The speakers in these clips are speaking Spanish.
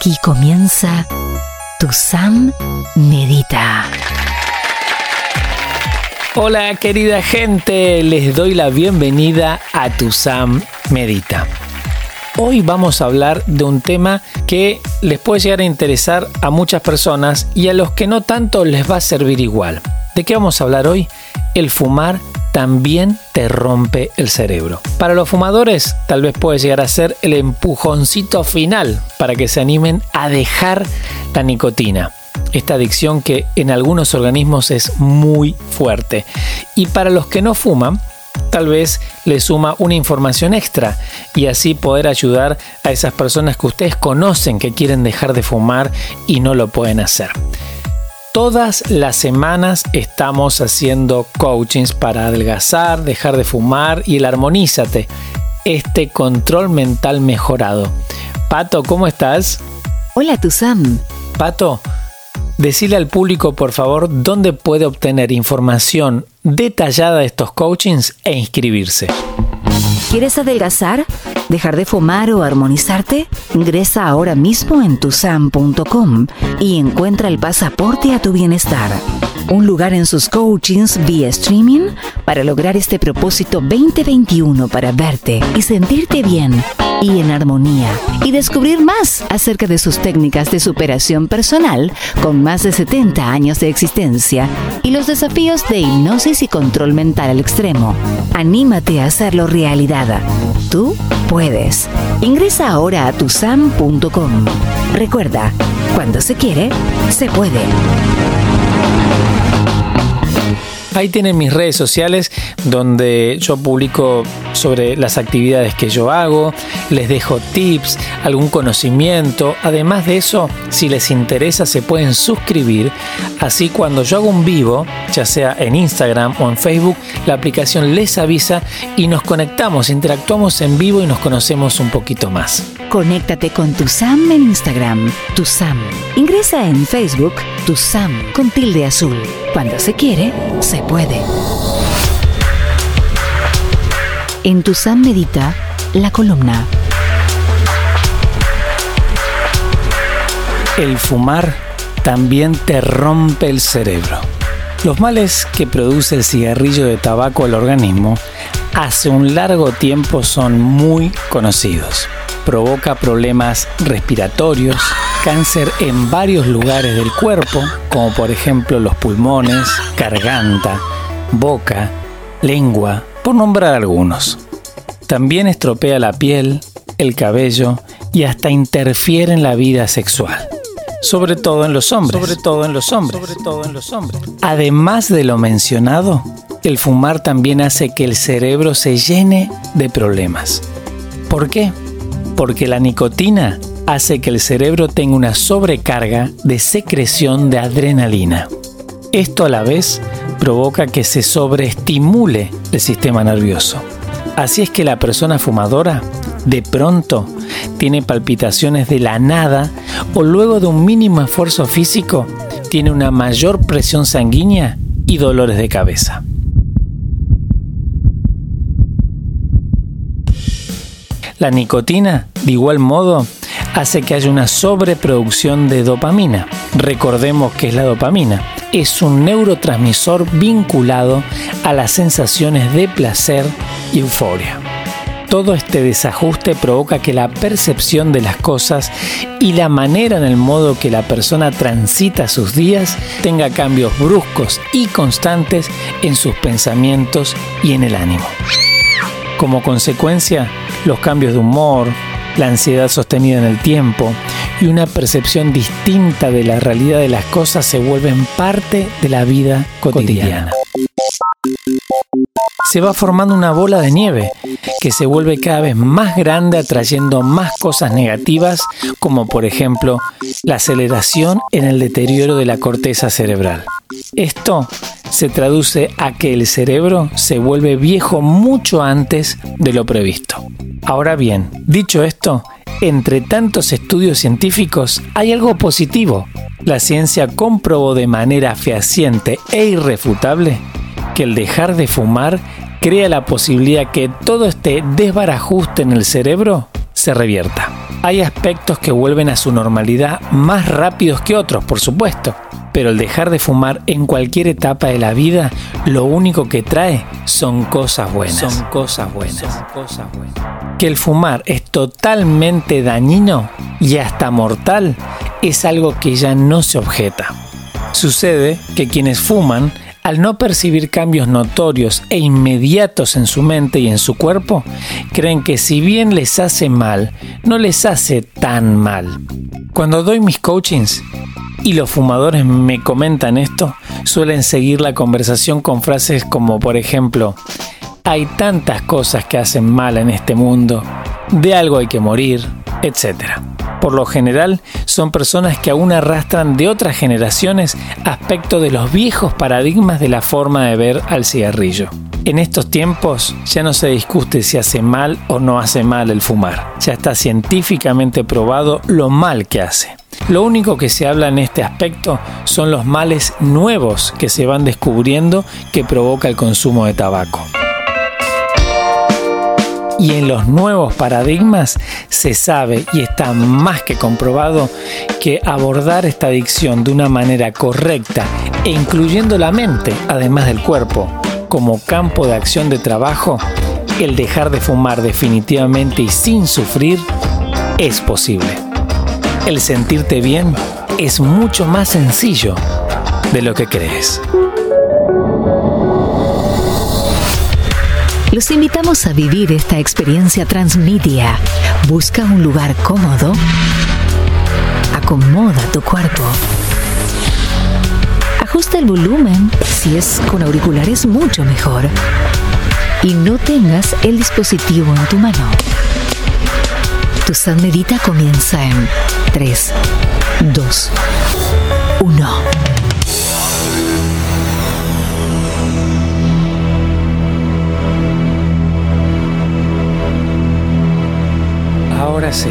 Aquí comienza Tu Sam Medita. Hola querida gente, les doy la bienvenida a Tu Sam Medita. Hoy vamos a hablar de un tema que les puede llegar a interesar a muchas personas y a los que no tanto les va a servir igual. ¿De qué vamos a hablar hoy? El fumar también te rompe el cerebro. Para los fumadores tal vez puede llegar a ser el empujoncito final para que se animen a dejar la nicotina. Esta adicción que en algunos organismos es muy fuerte. Y para los que no fuman, tal vez le suma una información extra y así poder ayudar a esas personas que ustedes conocen que quieren dejar de fumar y no lo pueden hacer. Todas las semanas estamos haciendo coachings para adelgazar, dejar de fumar y el armonízate, este control mental mejorado. Pato, ¿cómo estás? Hola, Tuzam. Pato, decile al público por favor dónde puede obtener información detallada de estos coachings e inscribirse. ¿Quieres adelgazar? ¿Dejar de fumar o armonizarte? Ingresa ahora mismo en tusam.com y encuentra el pasaporte a tu bienestar. Un lugar en sus coachings vía streaming para lograr este propósito 2021 para verte y sentirte bien y en armonía y descubrir más acerca de sus técnicas de superación personal con más de 70 años de existencia y los desafíos de hipnosis y control mental al extremo. Anímate a hacerlo realidad. Tú puedes. Ingresa ahora a tusam.com. Recuerda, cuando se quiere, se puede. Ahí tienen mis redes sociales donde yo publico sobre las actividades que yo hago, les dejo tips, algún conocimiento. Además de eso, si les interesa se pueden suscribir. Así cuando yo hago un vivo, ya sea en Instagram o en Facebook, la aplicación les avisa y nos conectamos, interactuamos en vivo y nos conocemos un poquito más. Conéctate con tu Sam en Instagram, tu Sam. Ingresa en Facebook, tu Sam con tilde azul. Cuando se quiere, se puede. En tu Sam Medita, la columna. El fumar también te rompe el cerebro. Los males que produce el cigarrillo de tabaco al organismo hace un largo tiempo son muy conocidos. Provoca problemas respiratorios, cáncer en varios lugares del cuerpo, como por ejemplo los pulmones, garganta, boca, lengua, por nombrar algunos. También estropea la piel, el cabello y hasta interfiere en la vida sexual. Sobre todo en los hombres. Sobre todo en los hombres. Sobre todo en los hombres. Además de lo mencionado, el fumar también hace que el cerebro se llene de problemas. ¿Por qué? Porque la nicotina hace que el cerebro tenga una sobrecarga de secreción de adrenalina. Esto a la vez provoca que se sobreestimule el sistema nervioso. Así es que la persona fumadora de pronto tiene palpitaciones de la nada o luego de un mínimo esfuerzo físico tiene una mayor presión sanguínea y dolores de cabeza. La nicotina, de igual modo, hace que haya una sobreproducción de dopamina. Recordemos que es la dopamina. Es un neurotransmisor vinculado a las sensaciones de placer y euforia. Todo este desajuste provoca que la percepción de las cosas y la manera en el modo que la persona transita sus días tenga cambios bruscos y constantes en sus pensamientos y en el ánimo. Como consecuencia, los cambios de humor, la ansiedad sostenida en el tiempo y una percepción distinta de la realidad de las cosas se vuelven parte de la vida cotidiana. Se va formando una bola de nieve que se vuelve cada vez más grande atrayendo más cosas negativas como por ejemplo la aceleración en el deterioro de la corteza cerebral. Esto se traduce a que el cerebro se vuelve viejo mucho antes de lo previsto. Ahora bien, dicho esto, entre tantos estudios científicos hay algo positivo. La ciencia comprobó de manera fehaciente e irrefutable que el dejar de fumar crea la posibilidad que todo este desbarajuste en el cerebro se revierta. Hay aspectos que vuelven a su normalidad más rápidos que otros, por supuesto, pero el dejar de fumar en cualquier etapa de la vida lo único que trae son cosas buenas. Son cosas buenas. Son cosas buenas. Que el fumar es totalmente dañino y hasta mortal es algo que ya no se objeta. Sucede que quienes fuman al no percibir cambios notorios e inmediatos en su mente y en su cuerpo, creen que si bien les hace mal, no les hace tan mal. Cuando doy mis coachings y los fumadores me comentan esto, suelen seguir la conversación con frases como por ejemplo, hay tantas cosas que hacen mal en este mundo, de algo hay que morir, etc. Por lo general, son personas que aún arrastran de otras generaciones aspecto de los viejos paradigmas de la forma de ver al cigarrillo. En estos tiempos ya no se discute si hace mal o no hace mal el fumar. Ya está científicamente probado lo mal que hace. Lo único que se habla en este aspecto son los males nuevos que se van descubriendo que provoca el consumo de tabaco. Y en los nuevos paradigmas se sabe y está más que comprobado que abordar esta adicción de una manera correcta e incluyendo la mente, además del cuerpo, como campo de acción de trabajo, el dejar de fumar definitivamente y sin sufrir es posible. El sentirte bien es mucho más sencillo de lo que crees. Los invitamos a vivir esta experiencia transmedia. Busca un lugar cómodo. Acomoda tu cuerpo. Ajusta el volumen. Si es con auriculares, mucho mejor. Y no tengas el dispositivo en tu mano. Tu San Medita comienza en 3, 2, 1. Ahora sí,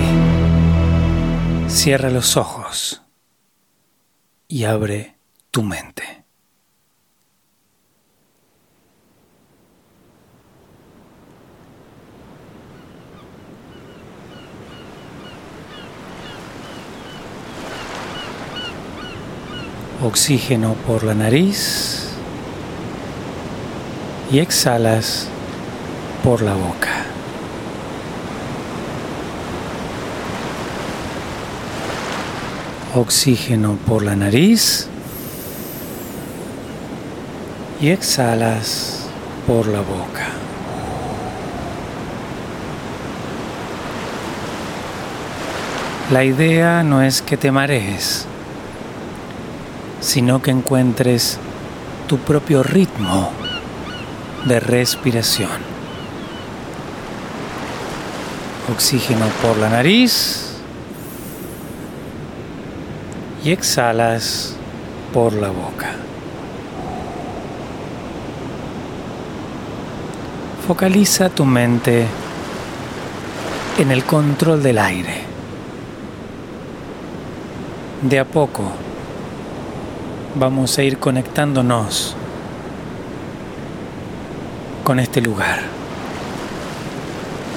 cierra los ojos y abre tu mente. Oxígeno por la nariz y exhalas por la boca. Oxígeno por la nariz y exhalas por la boca. La idea no es que te marees, sino que encuentres tu propio ritmo de respiración. Oxígeno por la nariz y exhalas por la boca. Focaliza tu mente en el control del aire. De a poco vamos a ir conectándonos con este lugar,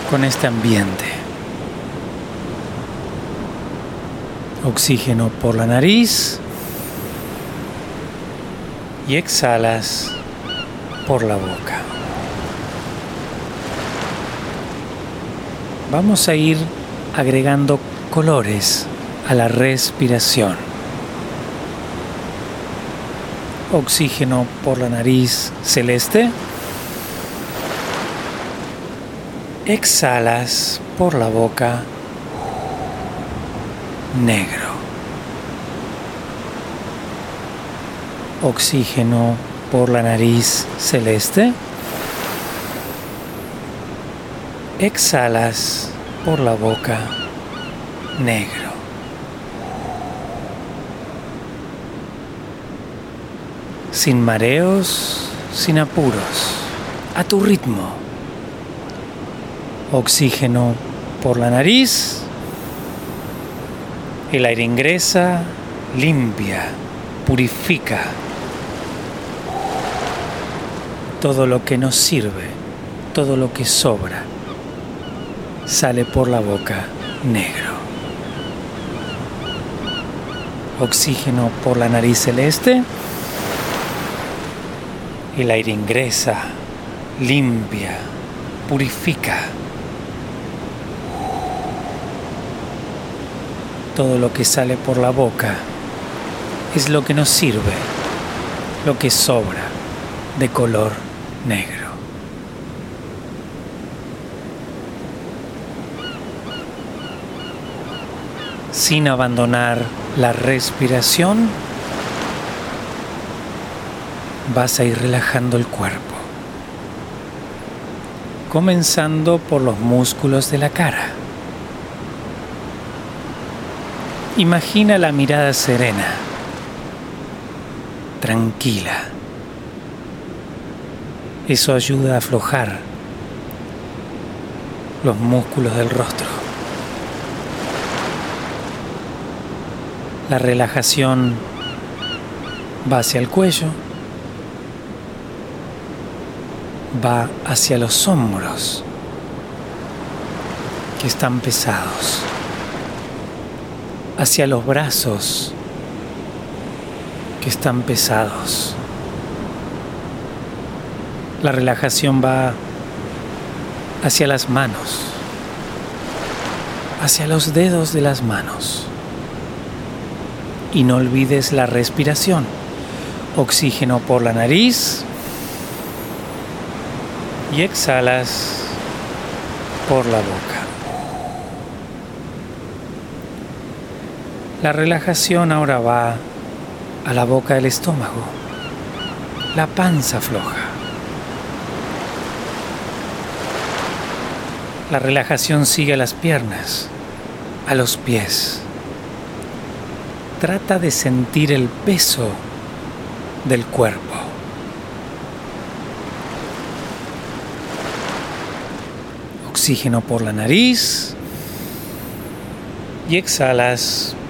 con este ambiente. Oxígeno por la nariz y exhalas por la boca. Vamos a ir agregando colores a la respiración. Oxígeno por la nariz celeste. Exhalas por la boca negro. Oxígeno por la nariz celeste. Exhalas por la boca negro. Sin mareos, sin apuros, a tu ritmo. Oxígeno por la nariz el aire ingresa, limpia, purifica todo lo que nos sirve, todo lo que sobra, sale por la boca negro. Oxígeno por la nariz celeste. El aire ingresa, limpia, purifica. Todo lo que sale por la boca es lo que nos sirve, lo que sobra de color negro. Sin abandonar la respiración, vas a ir relajando el cuerpo, comenzando por los músculos de la cara. Imagina la mirada serena, tranquila. Eso ayuda a aflojar los músculos del rostro. La relajación va hacia el cuello, va hacia los hombros que están pesados, hacia los brazos que están pesados. La relajación va hacia las manos, hacia los dedos de las manos. Y no olvides la respiración. Oxígeno por la nariz y exhalas por la boca. La relajación ahora va a la boca del estómago, la panza floja. La relajación sigue a las piernas, a los pies. Trata de sentir el peso del cuerpo. Oxígeno por la nariz y exhalas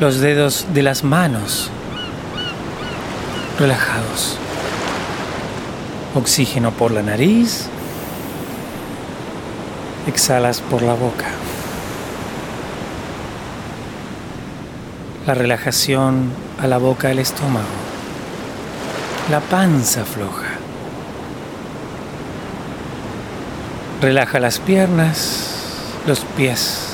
Los dedos de las manos relajados. Oxígeno por la nariz. Exhalas por la boca. La relajación a la boca del estómago. La panza floja. Relaja las piernas, los pies.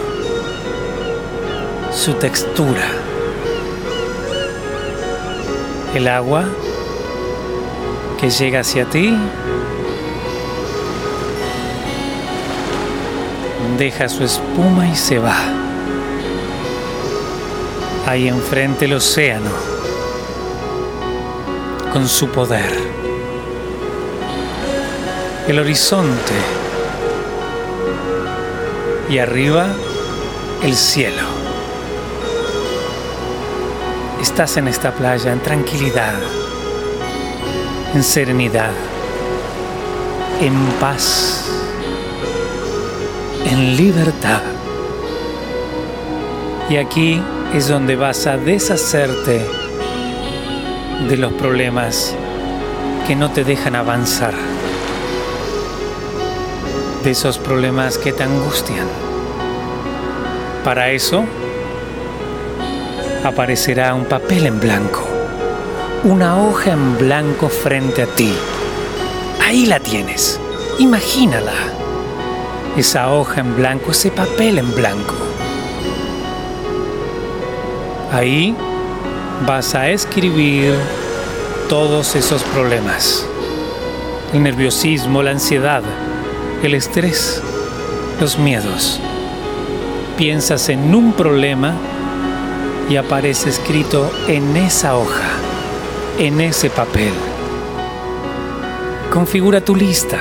su textura. El agua que llega hacia ti deja su espuma y se va. Ahí enfrente el océano, con su poder. El horizonte. Y arriba el cielo. Estás en esta playa en tranquilidad, en serenidad, en paz en libertad. Y aquí es donde vas a deshacerte de los problemas que no te dejan avanzar, de esos problemas que te angustian. Para eso aparecerá un papel en blanco, una hoja en blanco frente a ti. Ahí la tienes, imagínala esa hoja en blanco, ese papel en blanco. Ahí vas a escribir todos esos problemas. El nerviosismo, la ansiedad, el estrés, los miedos. Piensas en un problema y aparece escrito en esa hoja, en ese papel. Configura tu lista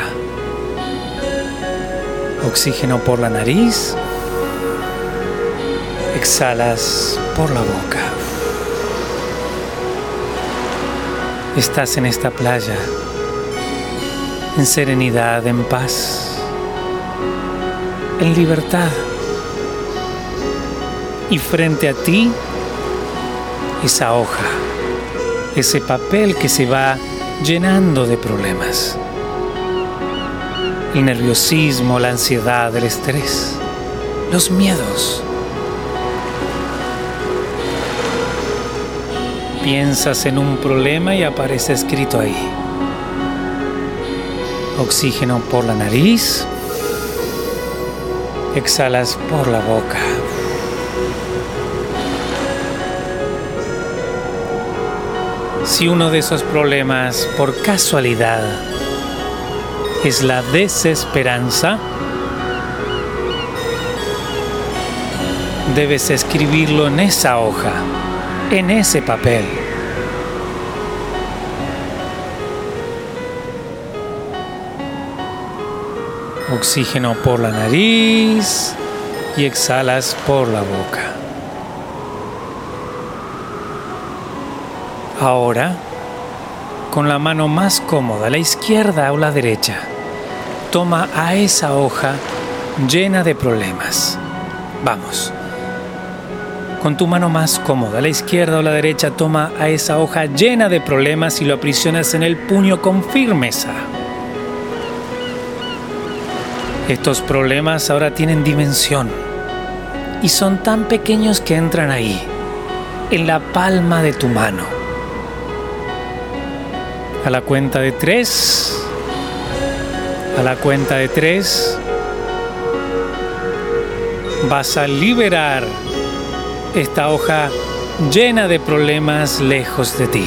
Oxígeno por la nariz. Exhalas por la boca. Estás en esta playa, en serenidad, en paz, en libertad. Y frente a ti, esa hoja, ese papel que se va llenando de problemas el nerviosismo, la ansiedad, el estrés, los miedos. Piensas en un problema y aparece escrito ahí. Oxígeno por la nariz. Exhalas por la boca. Si uno de esos problemas por casualidad es la desesperanza, debes escribirlo en esa hoja, en ese papel. Oxígeno por la nariz y exhalas por la boca. Ahora, con la mano más cómoda, la izquierda o la derecha, toma a esa hoja llena de problemas. Vamos. Con tu mano más cómoda, la izquierda o la derecha, toma a esa hoja llena de problemas y lo aprisionas en el puño con firmeza. Estos problemas ahora tienen dimensión y son tan pequeños que entran ahí, en la palma de tu mano. A la cuenta de tres, a la cuenta de tres vas a liberar esta hoja llena de problemas lejos de ti.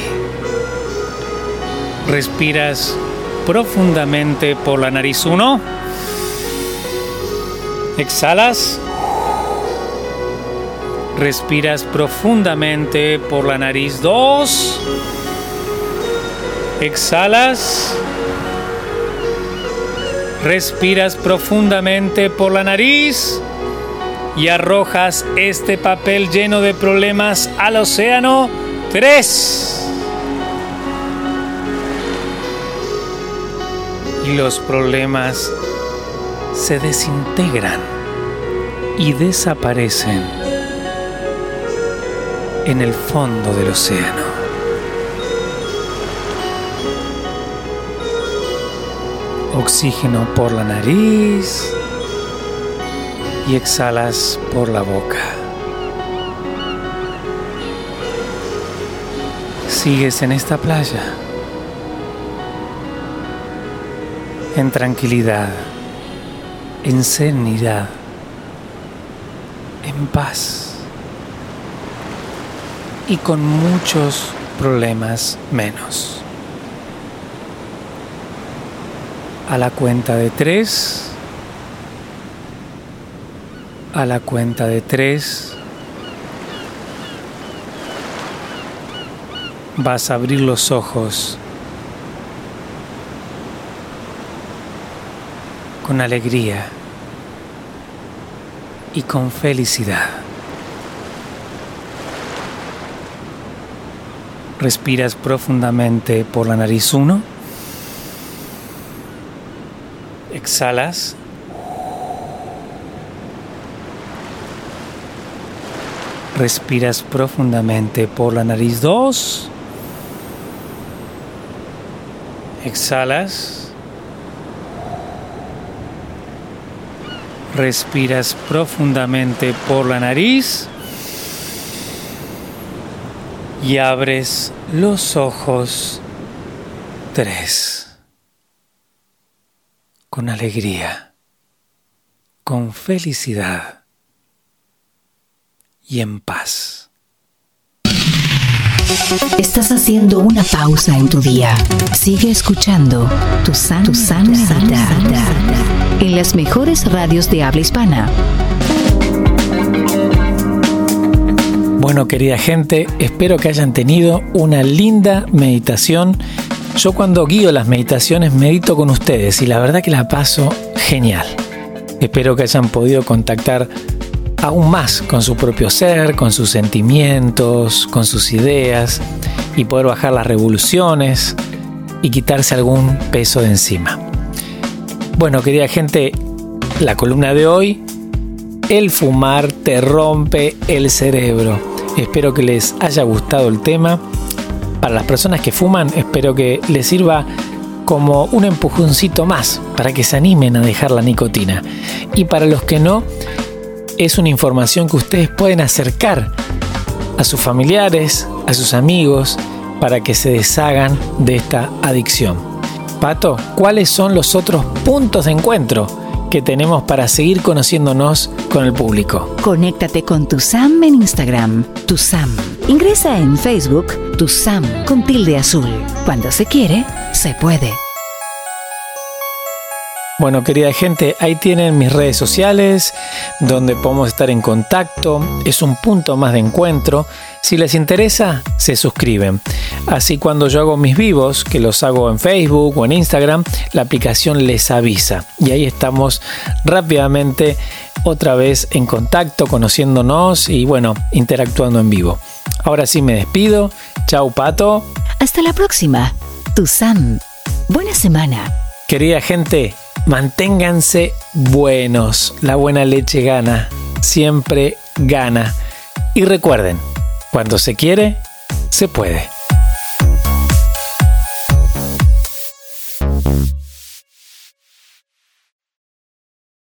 Respiras profundamente por la nariz uno. Exhalas. Respiras profundamente por la nariz dos. Exhalas. Respiras profundamente por la nariz y arrojas este papel lleno de problemas al océano. Tres. Y los problemas se desintegran y desaparecen en el fondo del océano. Oxígeno por la nariz y exhalas por la boca. Sigues en esta playa, en tranquilidad, en serenidad, en paz y con muchos problemas menos. A la cuenta de tres, a la cuenta de tres, vas a abrir los ojos con alegría y con felicidad. Respiras profundamente por la nariz 1. Exhalas Respiras profundamente por la nariz 2. Exhalas. Respiras profundamente por la nariz. Y abres los ojos 3. Con alegría. Con felicidad y en paz. Estás haciendo una pausa en tu día. Sigue escuchando tu san, tu sana, en las mejores radios de habla hispana. Bueno, querida gente, espero que hayan tenido una linda meditación. Yo cuando guío las meditaciones medito con ustedes y la verdad que la paso genial. Espero que hayan podido contactar aún más con su propio ser, con sus sentimientos, con sus ideas y poder bajar las revoluciones y quitarse algún peso de encima. Bueno, querida gente, la columna de hoy, el fumar te rompe el cerebro. Espero que les haya gustado el tema. Para las personas que fuman, espero que les sirva como un empujoncito más para que se animen a dejar la nicotina. Y para los que no, es una información que ustedes pueden acercar a sus familiares, a sus amigos, para que se deshagan de esta adicción. Pato, ¿cuáles son los otros puntos de encuentro que tenemos para seguir conociéndonos con el público? Conéctate con tu Sam en Instagram, tu Sam. Ingresa en Facebook, tu Sam con tilde azul. Cuando se quiere, se puede. Bueno, querida gente, ahí tienen mis redes sociales donde podemos estar en contacto. Es un punto más de encuentro. Si les interesa, se suscriben. Así cuando yo hago mis vivos, que los hago en Facebook o en Instagram, la aplicación les avisa. Y ahí estamos rápidamente otra vez en contacto, conociéndonos y bueno, interactuando en vivo. Ahora sí me despido. Chau, Pato. Hasta la próxima. Tu Sam. Buena semana. Querida gente, manténganse buenos. La buena leche gana, siempre gana. Y recuerden, cuando se quiere, se puede.